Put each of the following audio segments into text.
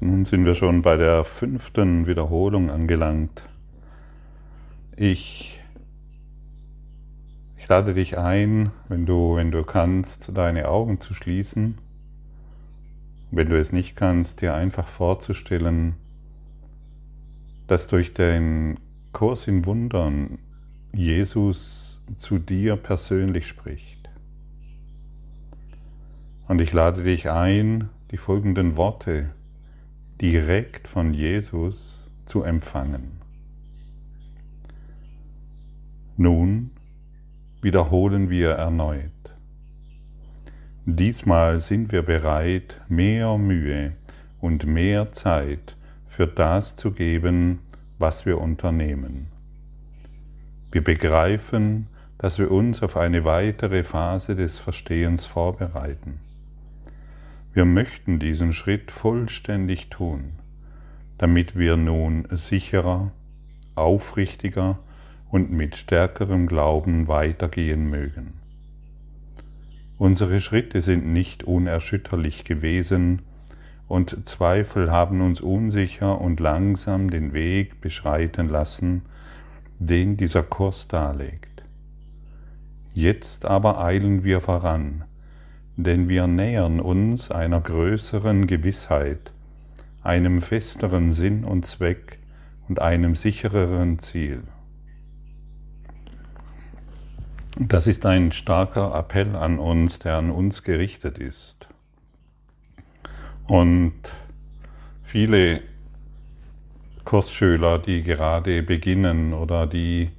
Nun sind wir schon bei der fünften Wiederholung angelangt. Ich, ich lade dich ein, wenn du, wenn du kannst, deine Augen zu schließen. Wenn du es nicht kannst, dir einfach vorzustellen, dass durch den Kurs in Wundern Jesus zu dir persönlich spricht. Und ich lade dich ein, die folgenden Worte direkt von Jesus zu empfangen. Nun wiederholen wir erneut. Diesmal sind wir bereit, mehr Mühe und mehr Zeit für das zu geben, was wir unternehmen. Wir begreifen, dass wir uns auf eine weitere Phase des Verstehens vorbereiten. Wir möchten diesen Schritt vollständig tun, damit wir nun sicherer, aufrichtiger und mit stärkerem Glauben weitergehen mögen. Unsere Schritte sind nicht unerschütterlich gewesen, und Zweifel haben uns unsicher und langsam den Weg beschreiten lassen, den dieser Kurs darlegt. Jetzt aber eilen wir voran, denn wir nähern uns einer größeren Gewissheit, einem festeren Sinn und Zweck und einem sichereren Ziel. Das ist ein starker Appell an uns, der an uns gerichtet ist. Und viele Kursschüler, die gerade beginnen oder die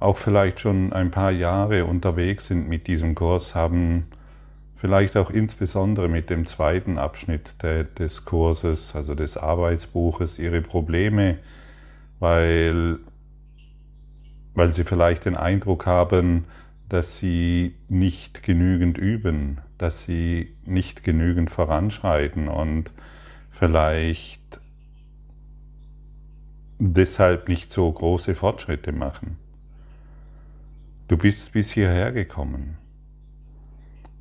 auch vielleicht schon ein paar Jahre unterwegs sind mit diesem Kurs, haben Vielleicht auch insbesondere mit dem zweiten Abschnitt des Kurses, also des Arbeitsbuches, ihre Probleme, weil, weil sie vielleicht den Eindruck haben, dass sie nicht genügend üben, dass sie nicht genügend voranschreiten und vielleicht deshalb nicht so große Fortschritte machen. Du bist bis hierher gekommen.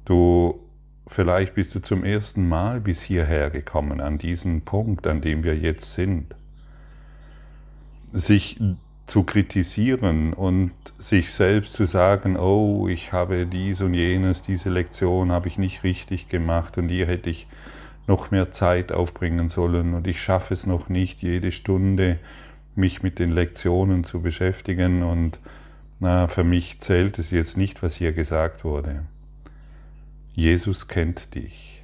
Du, vielleicht bist du zum ersten Mal bis hierher gekommen, an diesen Punkt, an dem wir jetzt sind. Sich zu kritisieren und sich selbst zu sagen, oh, ich habe dies und jenes, diese Lektion habe ich nicht richtig gemacht und hier hätte ich noch mehr Zeit aufbringen sollen und ich schaffe es noch nicht, jede Stunde mich mit den Lektionen zu beschäftigen und na, für mich zählt es jetzt nicht, was hier gesagt wurde. Jesus kennt dich.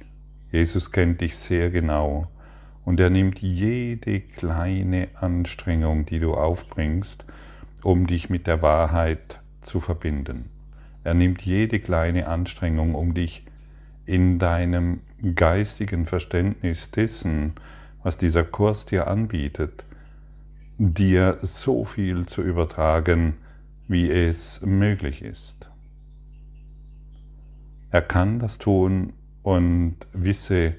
Jesus kennt dich sehr genau und er nimmt jede kleine Anstrengung, die du aufbringst, um dich mit der Wahrheit zu verbinden. Er nimmt jede kleine Anstrengung, um dich in deinem geistigen Verständnis dessen, was dieser Kurs dir anbietet, dir so viel zu übertragen, wie es möglich ist. Er kann das tun und wisse,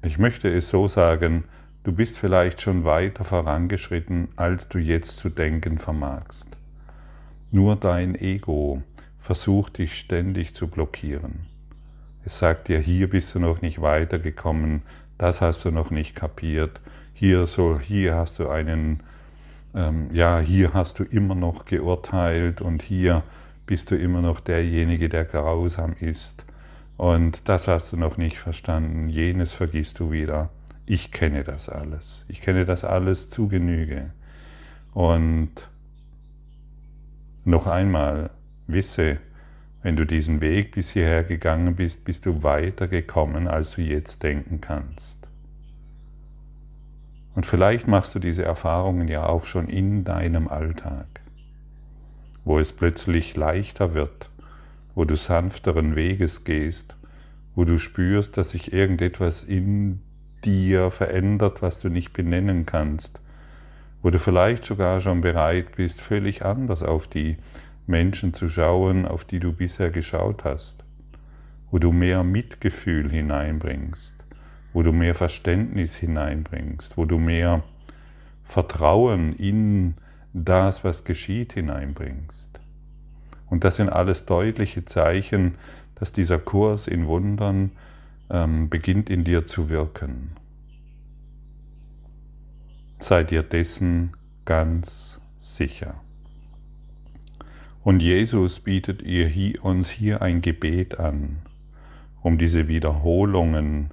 ich möchte es so sagen, du bist vielleicht schon weiter vorangeschritten, als du jetzt zu denken vermagst. Nur dein Ego versucht dich ständig zu blockieren. Es sagt dir, hier bist du noch nicht weitergekommen, das hast du noch nicht kapiert, hier, so, hier hast du einen, ähm, ja, hier hast du immer noch geurteilt und hier bist du immer noch derjenige, der grausam ist. Und das hast du noch nicht verstanden. Jenes vergisst du wieder. Ich kenne das alles. Ich kenne das alles zu Genüge. Und noch einmal, wisse, wenn du diesen Weg bis hierher gegangen bist, bist du weiter gekommen, als du jetzt denken kannst. Und vielleicht machst du diese Erfahrungen ja auch schon in deinem Alltag wo es plötzlich leichter wird, wo du sanfteren Weges gehst, wo du spürst, dass sich irgendetwas in dir verändert, was du nicht benennen kannst, wo du vielleicht sogar schon bereit bist, völlig anders auf die Menschen zu schauen, auf die du bisher geschaut hast, wo du mehr Mitgefühl hineinbringst, wo du mehr Verständnis hineinbringst, wo du mehr Vertrauen in das, was geschieht, hineinbringst. Und das sind alles deutliche Zeichen, dass dieser Kurs in Wundern ähm, beginnt in dir zu wirken. sei dir dessen ganz sicher. Und Jesus bietet ihr uns hier ein Gebet an, um diese Wiederholungen,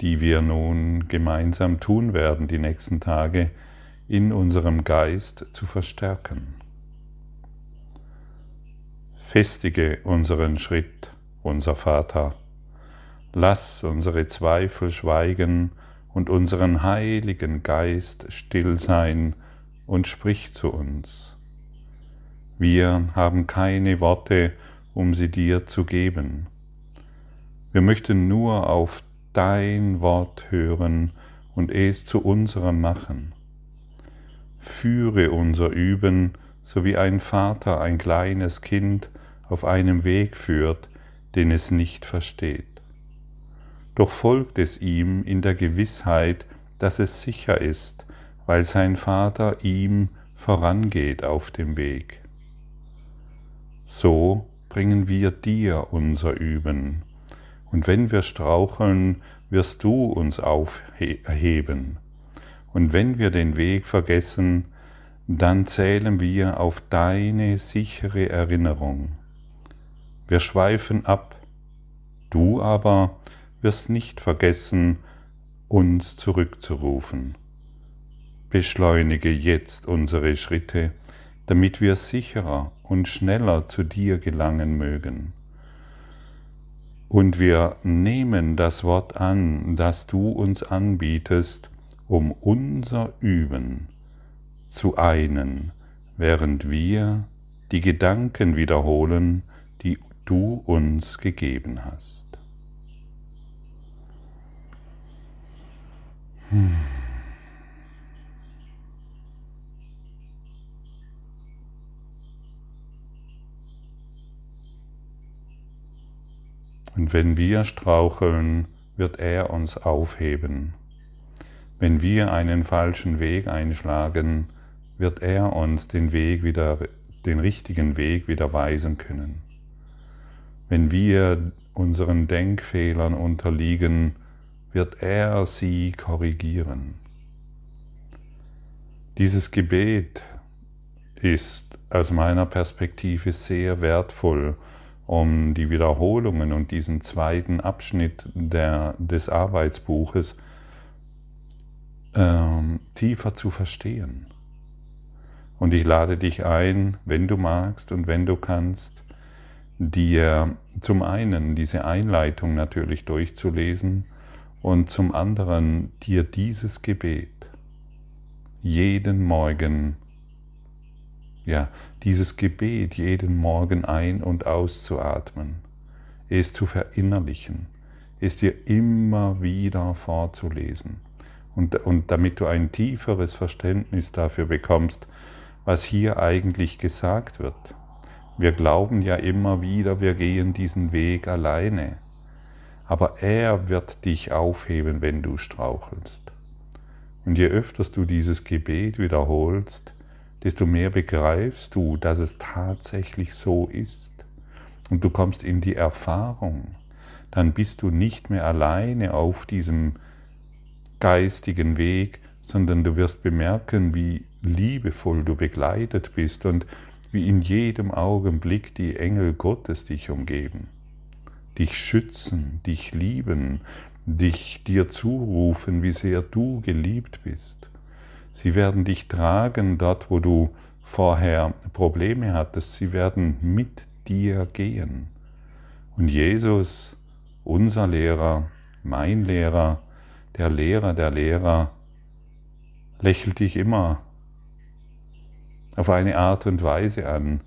die wir nun gemeinsam tun werden die nächsten Tage, in unserem Geist zu verstärken. Festige unseren Schritt, unser Vater. Lass unsere Zweifel schweigen und unseren heiligen Geist still sein und sprich zu uns. Wir haben keine Worte, um sie dir zu geben. Wir möchten nur auf dein Wort hören und es zu unserem machen. Führe unser Üben, so wie ein Vater ein kleines Kind auf einem Weg führt, den es nicht versteht. Doch folgt es ihm in der Gewissheit, dass es sicher ist, weil sein Vater ihm vorangeht auf dem Weg. So bringen wir dir unser Üben, und wenn wir straucheln, wirst du uns aufheben. Und wenn wir den Weg vergessen, dann zählen wir auf deine sichere Erinnerung. Wir schweifen ab, du aber wirst nicht vergessen, uns zurückzurufen. Beschleunige jetzt unsere Schritte, damit wir sicherer und schneller zu dir gelangen mögen. Und wir nehmen das Wort an, das du uns anbietest, um unser Üben zu einen, während wir die Gedanken wiederholen, die du uns gegeben hast. Hm. Und wenn wir straucheln, wird er uns aufheben. Wenn wir einen falschen Weg einschlagen, wird er uns den Weg wieder, den richtigen Weg wieder weisen können. Wenn wir unseren Denkfehlern unterliegen, wird er sie korrigieren. Dieses Gebet ist aus meiner Perspektive sehr wertvoll, um die Wiederholungen und diesen zweiten Abschnitt der, des Arbeitsbuches ähm, tiefer zu verstehen. Und ich lade dich ein, wenn du magst und wenn du kannst, dir zum einen diese Einleitung natürlich durchzulesen und zum anderen dir dieses Gebet jeden Morgen ja, dieses Gebet jeden Morgen ein- und auszuatmen, es zu verinnerlichen, es dir immer wieder vorzulesen und, und damit du ein tieferes Verständnis dafür bekommst, was hier eigentlich gesagt wird. Wir glauben ja immer wieder, wir gehen diesen Weg alleine, aber er wird dich aufheben, wenn du strauchelst. Und je öfter du dieses Gebet wiederholst, desto mehr begreifst du, dass es tatsächlich so ist. Und du kommst in die Erfahrung. Dann bist du nicht mehr alleine auf diesem geistigen Weg, sondern du wirst bemerken, wie liebevoll du begleitet bist und wie in jedem Augenblick die Engel Gottes dich umgeben, dich schützen, dich lieben, dich dir zurufen, wie sehr du geliebt bist. Sie werden dich tragen dort, wo du vorher Probleme hattest. Sie werden mit dir gehen. Und Jesus, unser Lehrer, mein Lehrer, der Lehrer der Lehrer, lächelt dich immer auf eine Art und Weise an,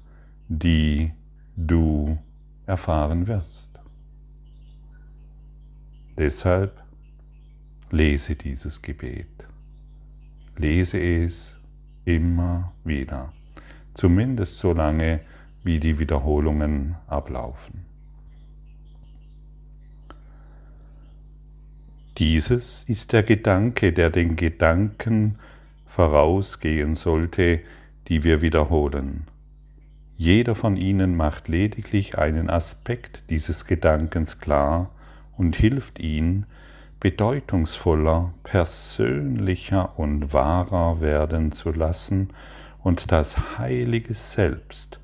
die du erfahren wirst. Deshalb lese dieses Gebet. Lese es immer wieder, zumindest so lange, wie die Wiederholungen ablaufen. Dieses ist der Gedanke, der den Gedanken vorausgehen sollte, die wir wiederholen. Jeder von ihnen macht lediglich einen Aspekt dieses Gedankens klar und hilft ihn, bedeutungsvoller, persönlicher und wahrer werden zu lassen und das heilige Selbst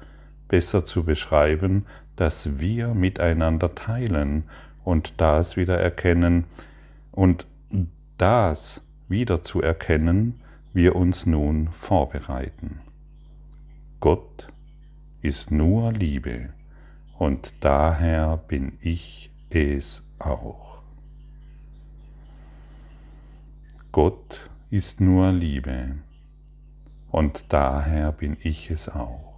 besser zu beschreiben, das wir miteinander teilen und das wieder erkennen und das wieder zu erkennen, wir uns nun vorbereiten. Gott ist nur Liebe und daher bin ich es auch. Gott ist nur Liebe und daher bin ich es auch.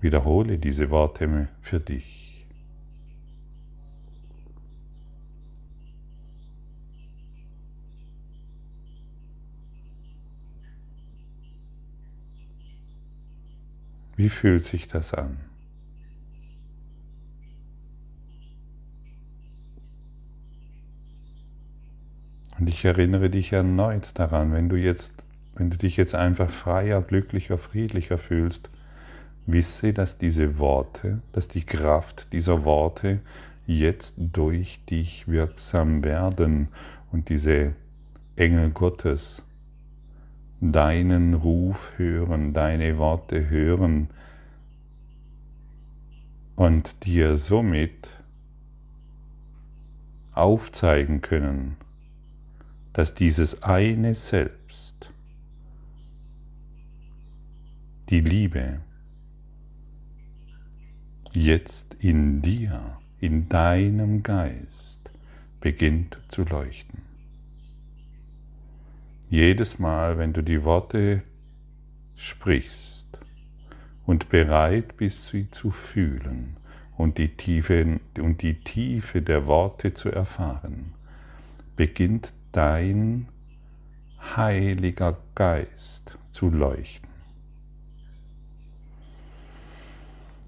Wiederhole diese Worte für dich. Wie fühlt sich das an? Und ich erinnere dich erneut daran, wenn du jetzt, wenn du dich jetzt einfach freier, glücklicher, friedlicher fühlst, wisse, dass diese Worte, dass die Kraft dieser Worte jetzt durch dich wirksam werden und diese Engel Gottes deinen Ruf hören, deine Worte hören und dir somit aufzeigen können, dass dieses eine Selbst, die Liebe, jetzt in dir, in deinem Geist beginnt zu leuchten. Jedes Mal, wenn du die Worte sprichst und bereit bist, sie zu fühlen und die Tiefe, und die Tiefe der Worte zu erfahren, beginnt dein Heiliger Geist zu leuchten.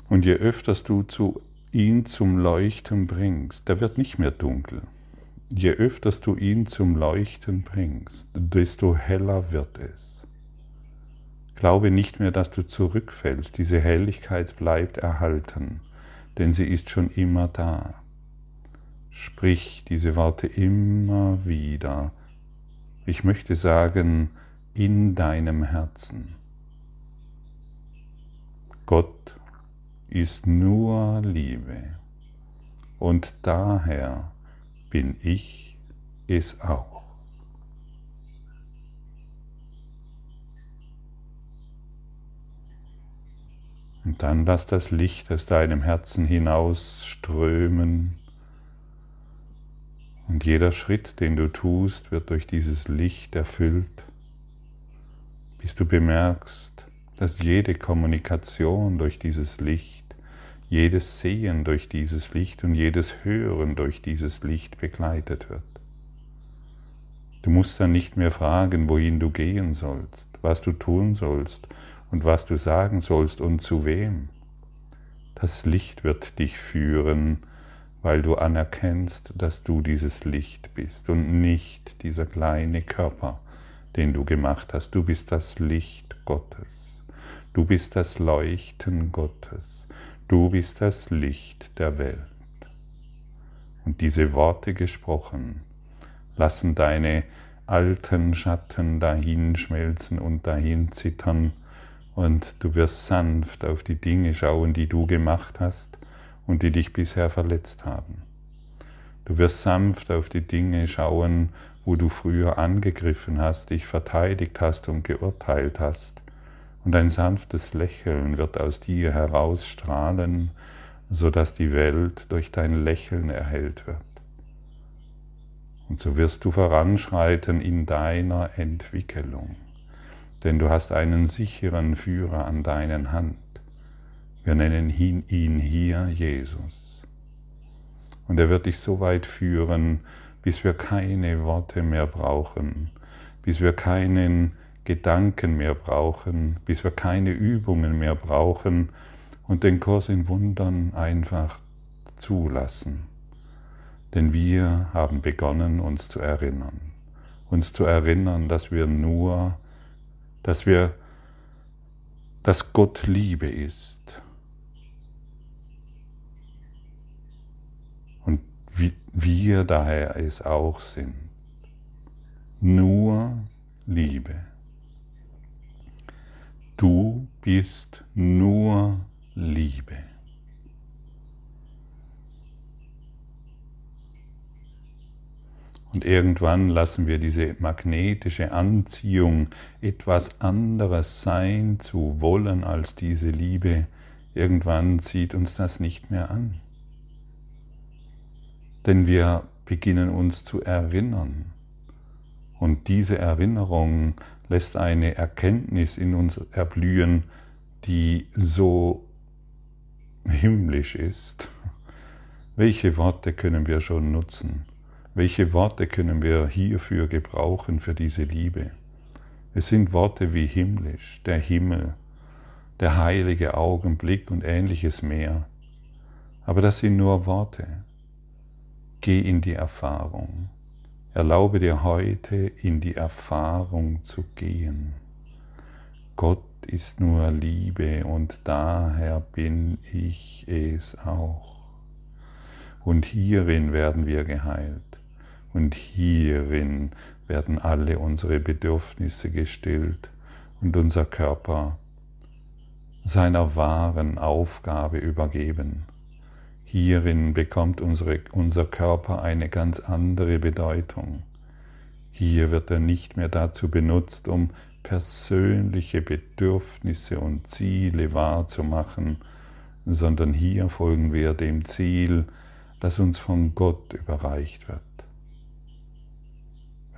Und je öfters du zu ihn zum Leuchten bringst, der wird nicht mehr dunkel. Je öfters du ihn zum Leuchten bringst, desto heller wird es. Glaube nicht mehr, dass du zurückfällst, diese Helligkeit bleibt erhalten, denn sie ist schon immer da. Sprich diese Worte immer wieder. Ich möchte sagen, in deinem Herzen. Gott ist nur Liebe und daher bin ich es auch. Und dann lass das Licht aus deinem Herzen hinausströmen. Und jeder Schritt, den du tust, wird durch dieses Licht erfüllt, bis du bemerkst, dass jede Kommunikation durch dieses Licht jedes Sehen durch dieses Licht und jedes Hören durch dieses Licht begleitet wird. Du musst dann nicht mehr fragen, wohin du gehen sollst, was du tun sollst und was du sagen sollst und zu wem. Das Licht wird dich führen, weil du anerkennst, dass du dieses Licht bist und nicht dieser kleine Körper, den du gemacht hast. Du bist das Licht Gottes. Du bist das Leuchten Gottes. Du bist das Licht der Welt. Und diese Worte gesprochen lassen deine alten Schatten dahinschmelzen und dahin zittern und du wirst sanft auf die Dinge schauen, die du gemacht hast und die dich bisher verletzt haben. Du wirst sanft auf die Dinge schauen, wo du früher angegriffen hast, dich verteidigt hast und geurteilt hast und ein sanftes Lächeln wird aus dir herausstrahlen, so dass die Welt durch dein Lächeln erhellt wird. Und so wirst du voranschreiten in deiner Entwicklung, denn du hast einen sicheren Führer an deinen Hand. Wir nennen ihn hier Jesus. Und er wird dich so weit führen, bis wir keine Worte mehr brauchen, bis wir keinen Gedanken mehr brauchen, bis wir keine Übungen mehr brauchen und den Kurs in Wundern einfach zulassen. Denn wir haben begonnen, uns zu erinnern. Uns zu erinnern, dass wir nur, dass wir, dass Gott Liebe ist. Und wir daher es auch sind. Nur Liebe. Du bist nur Liebe. Und irgendwann lassen wir diese magnetische Anziehung, etwas anderes sein zu wollen als diese Liebe, irgendwann zieht uns das nicht mehr an. Denn wir beginnen uns zu erinnern. Und diese Erinnerung lässt eine Erkenntnis in uns erblühen, die so himmlisch ist. Welche Worte können wir schon nutzen? Welche Worte können wir hierfür gebrauchen, für diese Liebe? Es sind Worte wie himmlisch, der Himmel, der heilige Augenblick und ähnliches mehr. Aber das sind nur Worte. Geh in die Erfahrung. Erlaube dir heute in die Erfahrung zu gehen. Gott ist nur Liebe und daher bin ich es auch. Und hierin werden wir geheilt. Und hierin werden alle unsere Bedürfnisse gestillt und unser Körper seiner wahren Aufgabe übergeben. Hierin bekommt unsere, unser Körper eine ganz andere Bedeutung. Hier wird er nicht mehr dazu benutzt, um persönliche Bedürfnisse und Ziele wahrzumachen, sondern hier folgen wir dem Ziel, das uns von Gott überreicht wird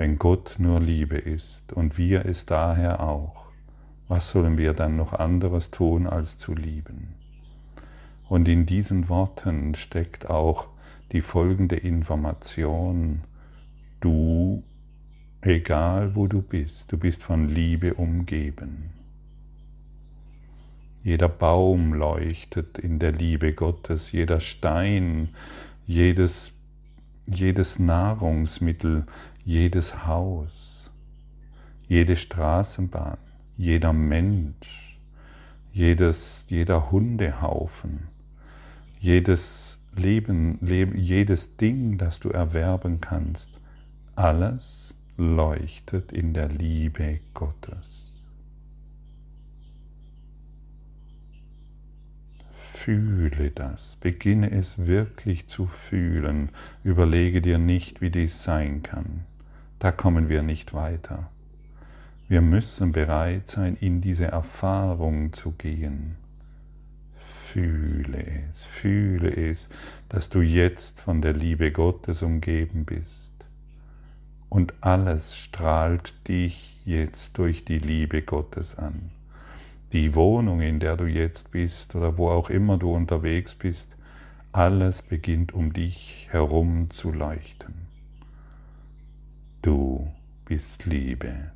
wenn Gott nur Liebe ist und wir es daher auch, was sollen wir dann noch anderes tun, als zu lieben? Und in diesen Worten steckt auch die folgende Information, du, egal wo du bist, du bist von Liebe umgeben. Jeder Baum leuchtet in der Liebe Gottes, jeder Stein, jedes, jedes Nahrungsmittel, jedes Haus, jede Straßenbahn, jeder Mensch, jedes, jeder Hundehaufen, jedes Leben, jedes Ding, das du erwerben kannst, alles leuchtet in der Liebe Gottes. Fühle das, beginne es wirklich zu fühlen, überlege dir nicht, wie dies sein kann. Da kommen wir nicht weiter. Wir müssen bereit sein, in diese Erfahrung zu gehen. Fühle es, fühle es, dass du jetzt von der Liebe Gottes umgeben bist. Und alles strahlt dich jetzt durch die Liebe Gottes an. Die Wohnung, in der du jetzt bist oder wo auch immer du unterwegs bist, alles beginnt um dich herum zu leuchten. Du bist Liebe,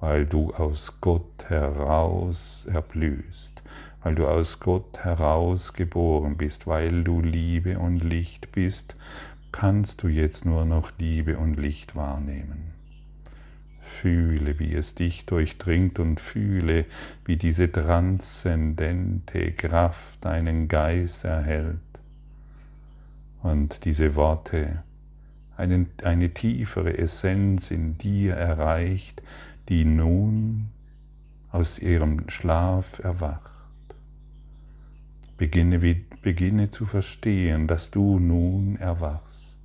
weil du aus Gott heraus erblühst, weil du aus Gott heraus geboren bist, weil du Liebe und Licht bist, kannst du jetzt nur noch Liebe und Licht wahrnehmen. Fühle, wie es dich durchdringt und fühle, wie diese transzendente Kraft deinen Geist erhält. Und diese Worte eine, eine tiefere Essenz in dir erreicht, die nun aus ihrem Schlaf erwacht. Beginne, beginne zu verstehen, dass du nun erwachst,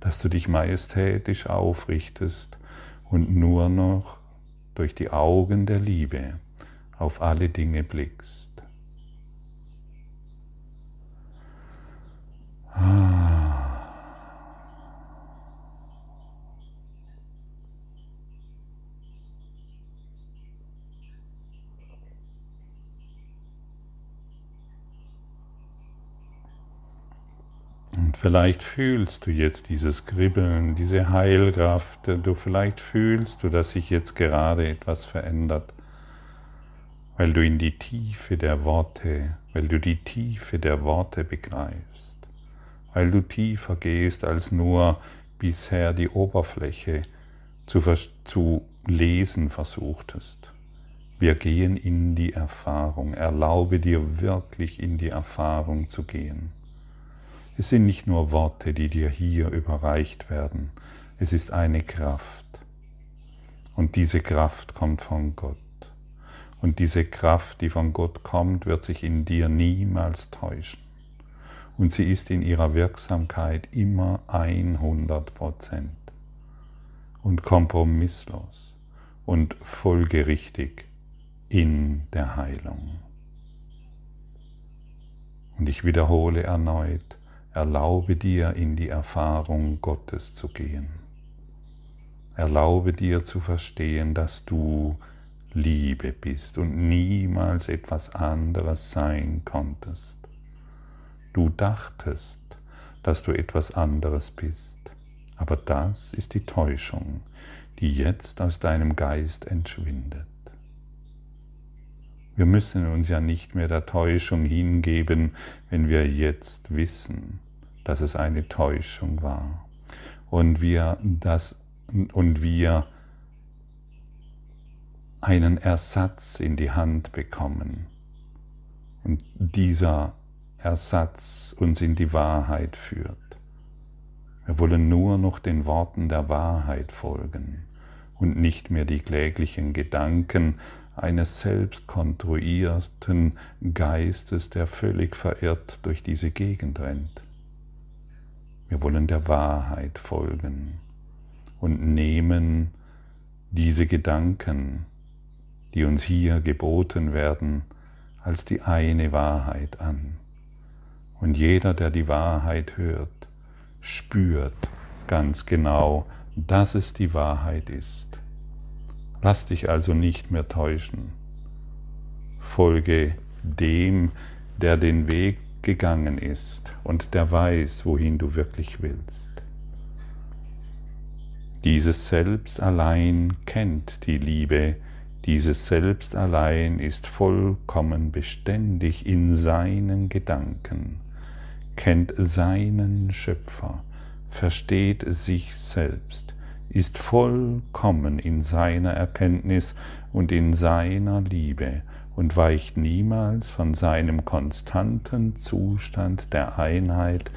dass du dich majestätisch aufrichtest und nur noch durch die Augen der Liebe auf alle Dinge blickst. Ah. Und vielleicht fühlst du jetzt dieses Kribbeln, diese Heilkraft. Du vielleicht fühlst du, dass sich jetzt gerade etwas verändert, weil du in die Tiefe der Worte, weil du die Tiefe der Worte begreifst, weil du tiefer gehst als nur bisher die Oberfläche zu, zu lesen versuchtest. Wir gehen in die Erfahrung. Erlaube dir wirklich in die Erfahrung zu gehen. Es sind nicht nur Worte, die dir hier überreicht werden, es ist eine Kraft. Und diese Kraft kommt von Gott. Und diese Kraft, die von Gott kommt, wird sich in dir niemals täuschen. Und sie ist in ihrer Wirksamkeit immer 100 Prozent und kompromisslos und folgerichtig in der Heilung. Und ich wiederhole erneut, erlaube dir in die Erfahrung Gottes zu gehen. Erlaube dir zu verstehen, dass du Liebe bist und niemals etwas anderes sein konntest. Du dachtest, dass du etwas anderes bist, aber das ist die Täuschung, die jetzt aus deinem Geist entschwindet. Wir müssen uns ja nicht mehr der Täuschung hingeben, wenn wir jetzt wissen, dass es eine Täuschung war und wir das und wir einen Ersatz in die Hand bekommen und dieser Ersatz uns in die Wahrheit führt. Wir wollen nur noch den Worten der Wahrheit folgen und nicht mehr die kläglichen Gedanken eines selbst konstruierten Geistes, der völlig verirrt durch diese Gegend rennt. Wir wollen der Wahrheit folgen und nehmen diese Gedanken, die uns hier geboten werden, als die eine Wahrheit an. Und jeder, der die Wahrheit hört, spürt ganz genau, dass es die Wahrheit ist. Lass dich also nicht mehr täuschen. Folge dem, der den Weg gegangen ist und der weiß, wohin du wirklich willst. Dieses Selbst allein kennt die Liebe, dieses Selbst allein ist vollkommen beständig in seinen Gedanken, kennt seinen Schöpfer, versteht sich selbst, ist vollkommen in seiner Erkenntnis und in seiner Liebe und weicht niemals von seinem konstanten Zustand der Einheit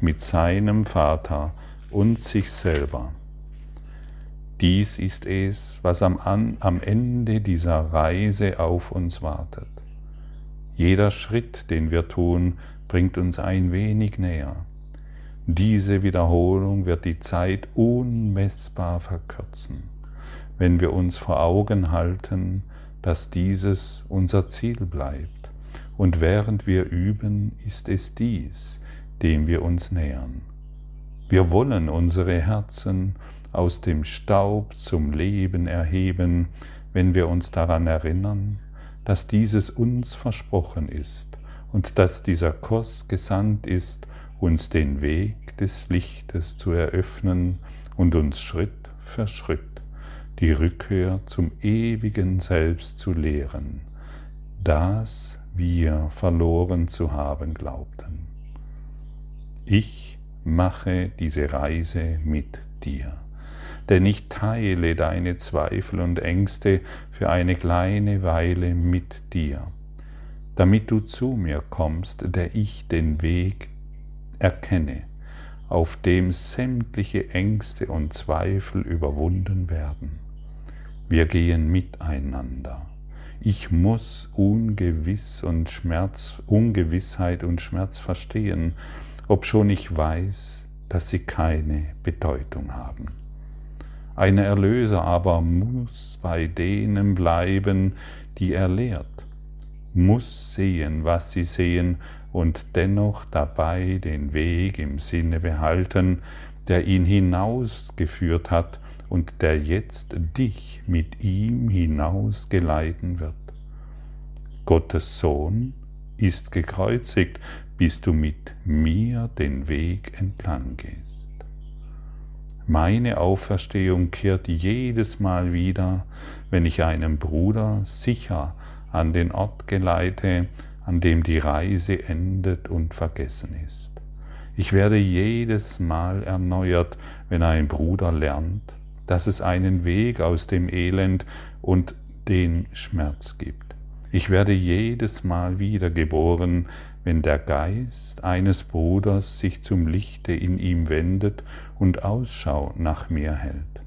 mit seinem Vater und sich selber. Dies ist es, was am, am Ende dieser Reise auf uns wartet. Jeder Schritt, den wir tun, bringt uns ein wenig näher. Diese Wiederholung wird die Zeit unmessbar verkürzen, wenn wir uns vor Augen halten, dass dieses unser Ziel bleibt. Und während wir üben, ist es dies, dem wir uns nähern. Wir wollen unsere Herzen aus dem Staub zum Leben erheben, wenn wir uns daran erinnern, dass dieses uns versprochen ist und dass dieser Kurs gesandt ist, uns den Weg des Lichtes zu eröffnen und uns Schritt für Schritt die Rückkehr zum ewigen Selbst zu lehren, das wir verloren zu haben glaubten. Ich mache diese Reise mit dir denn ich teile deine Zweifel und Ängste für eine kleine Weile mit dir, damit du zu mir kommst, der ich den Weg erkenne, auf dem sämtliche Ängste und Zweifel überwunden werden. Wir gehen miteinander. Ich muss Ungewiss und Schmerz, Ungewissheit und Schmerz verstehen, obschon ich weiß, dass sie keine Bedeutung haben. Ein Erlöser aber muss bei denen bleiben, die er lehrt, muss sehen, was sie sehen und dennoch dabei den Weg im Sinne behalten, der ihn hinausgeführt hat und der jetzt dich mit ihm hinaus geleiten wird. Gottes Sohn ist gekreuzigt, bis du mit mir den Weg entlang gehst. Meine Auferstehung kehrt jedes Mal wieder, wenn ich einen Bruder sicher an den Ort geleite, an dem die Reise endet und vergessen ist. Ich werde jedes Mal erneuert, wenn ein Bruder lernt, dass es einen Weg aus dem Elend und den Schmerz gibt. Ich werde jedes Mal wiedergeboren, wenn der Geist eines Bruders sich zum Lichte in ihm wendet und Ausschau nach mir hält.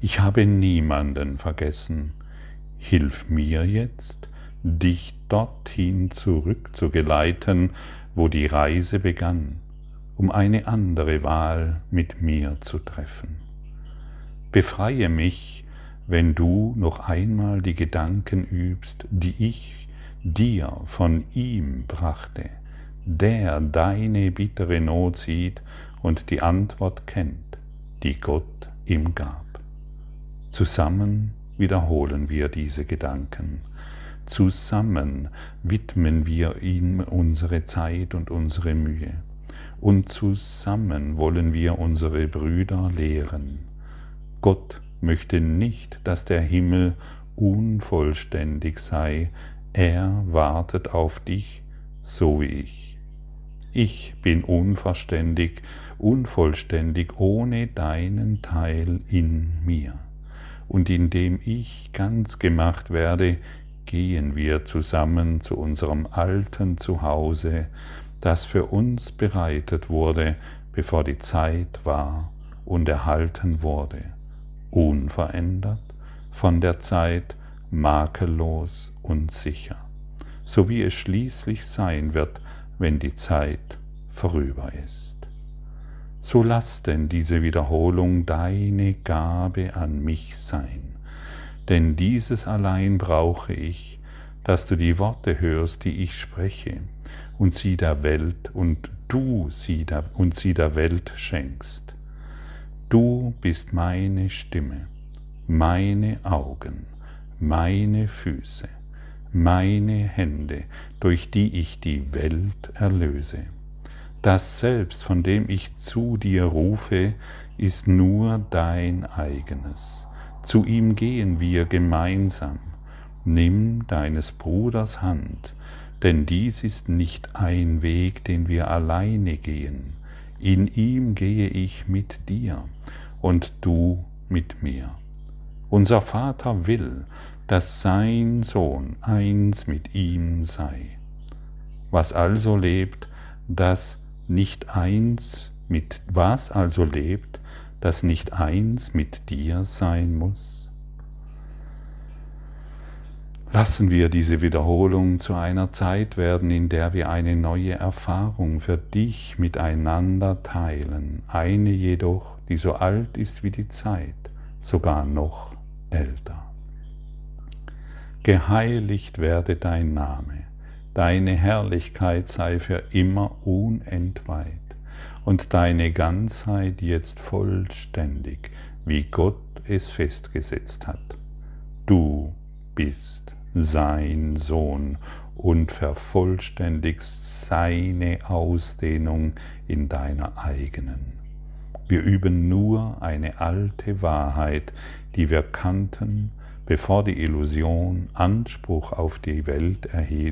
Ich habe niemanden vergessen. Hilf mir jetzt, dich dorthin zurückzugeleiten, wo die Reise begann, um eine andere Wahl mit mir zu treffen. Befreie mich, wenn du noch einmal die Gedanken übst, die ich dir von ihm brachte, der deine bittere Not sieht und die Antwort kennt, die Gott ihm gab. Zusammen wiederholen wir diese Gedanken. Zusammen widmen wir ihm unsere Zeit und unsere Mühe. Und zusammen wollen wir unsere Brüder lehren. Gott möchte nicht, dass der Himmel unvollständig sei. Er wartet auf dich, so wie ich. Ich bin unverständig, unvollständig ohne deinen Teil in mir und indem ich ganz gemacht werde, gehen wir zusammen zu unserem alten Zuhause, das für uns bereitet wurde, bevor die Zeit war und erhalten wurde, unverändert von der Zeit, makellos und sicher, so wie es schließlich sein wird, wenn die Zeit vorüber ist. So lass denn diese Wiederholung deine Gabe an mich sein, denn dieses allein brauche ich, dass du die Worte hörst, die ich spreche, und sie der Welt und du sie der, und sie der Welt schenkst. Du bist meine Stimme, meine Augen, meine Füße, meine Hände, durch die ich die Welt erlöse. Das Selbst, von dem ich zu dir rufe, ist nur dein eigenes. Zu ihm gehen wir gemeinsam. Nimm deines Bruders Hand, denn dies ist nicht ein Weg, den wir alleine gehen. In ihm gehe ich mit dir und du mit mir. Unser Vater will, dass sein Sohn eins mit ihm sei. Was also lebt, das nicht eins mit was also lebt, das nicht eins mit dir sein muss? Lassen wir diese Wiederholung zu einer Zeit werden, in der wir eine neue Erfahrung für dich miteinander teilen, eine jedoch, die so alt ist wie die Zeit, sogar noch älter. Geheiligt werde dein Name deine Herrlichkeit sei für immer unentweiht und deine Ganzheit jetzt vollständig, wie Gott es festgesetzt hat. Du bist sein Sohn und vervollständigst seine Ausdehnung in deiner eigenen. Wir üben nur eine alte Wahrheit, die wir kannten, bevor die Illusion Anspruch auf die Welt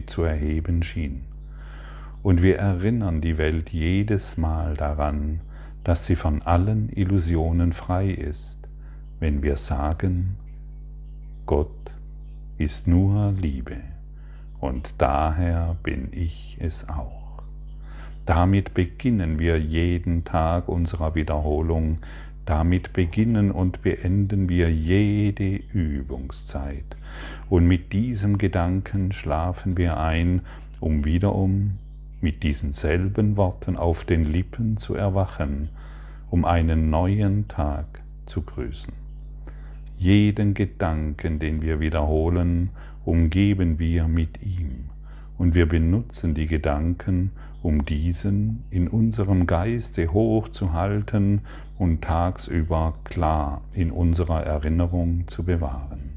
zu erheben schien. Und wir erinnern die Welt jedes Mal daran, dass sie von allen Illusionen frei ist, wenn wir sagen, Gott ist nur Liebe und daher bin ich es auch. Damit beginnen wir jeden Tag unserer Wiederholung damit beginnen und beenden wir jede Übungszeit. Und mit diesem Gedanken schlafen wir ein, um wiederum mit diesen selben Worten auf den Lippen zu erwachen, um einen neuen Tag zu grüßen. Jeden Gedanken, den wir wiederholen, umgeben wir mit ihm, und wir benutzen die Gedanken, um diesen in unserem Geiste hochzuhalten und tagsüber klar in unserer Erinnerung zu bewahren.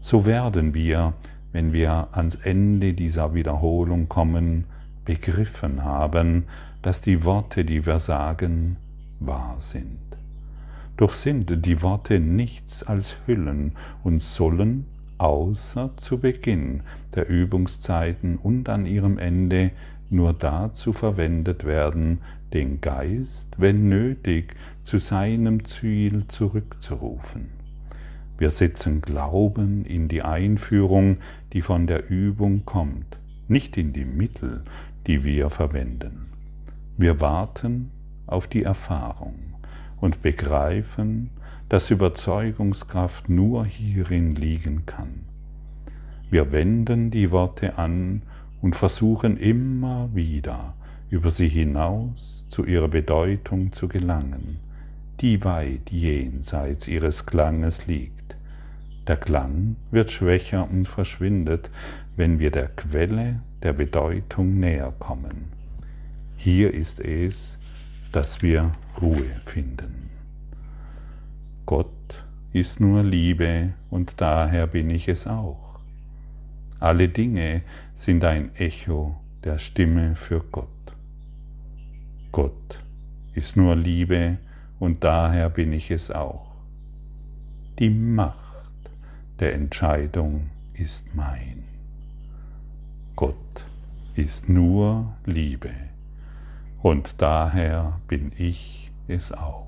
So werden wir, wenn wir ans Ende dieser Wiederholung kommen, begriffen haben, dass die Worte, die wir sagen, wahr sind. Doch sind die Worte nichts als Hüllen und sollen außer zu Beginn der Übungszeiten und an ihrem Ende nur dazu verwendet werden, den Geist, wenn nötig, zu seinem Ziel zurückzurufen. Wir setzen Glauben in die Einführung, die von der Übung kommt, nicht in die Mittel, die wir verwenden. Wir warten auf die Erfahrung und begreifen, dass Überzeugungskraft nur hierin liegen kann. Wir wenden die Worte an und versuchen immer wieder über sie hinaus zu ihrer Bedeutung zu gelangen, die weit jenseits ihres Klanges liegt. Der Klang wird schwächer und verschwindet, wenn wir der Quelle der Bedeutung näher kommen. Hier ist es, dass wir Ruhe finden. Gott ist nur Liebe und daher bin ich es auch. Alle Dinge sind ein Echo der Stimme für Gott. Gott ist nur Liebe und daher bin ich es auch. Die Macht der Entscheidung ist mein. Gott ist nur Liebe und daher bin ich es auch.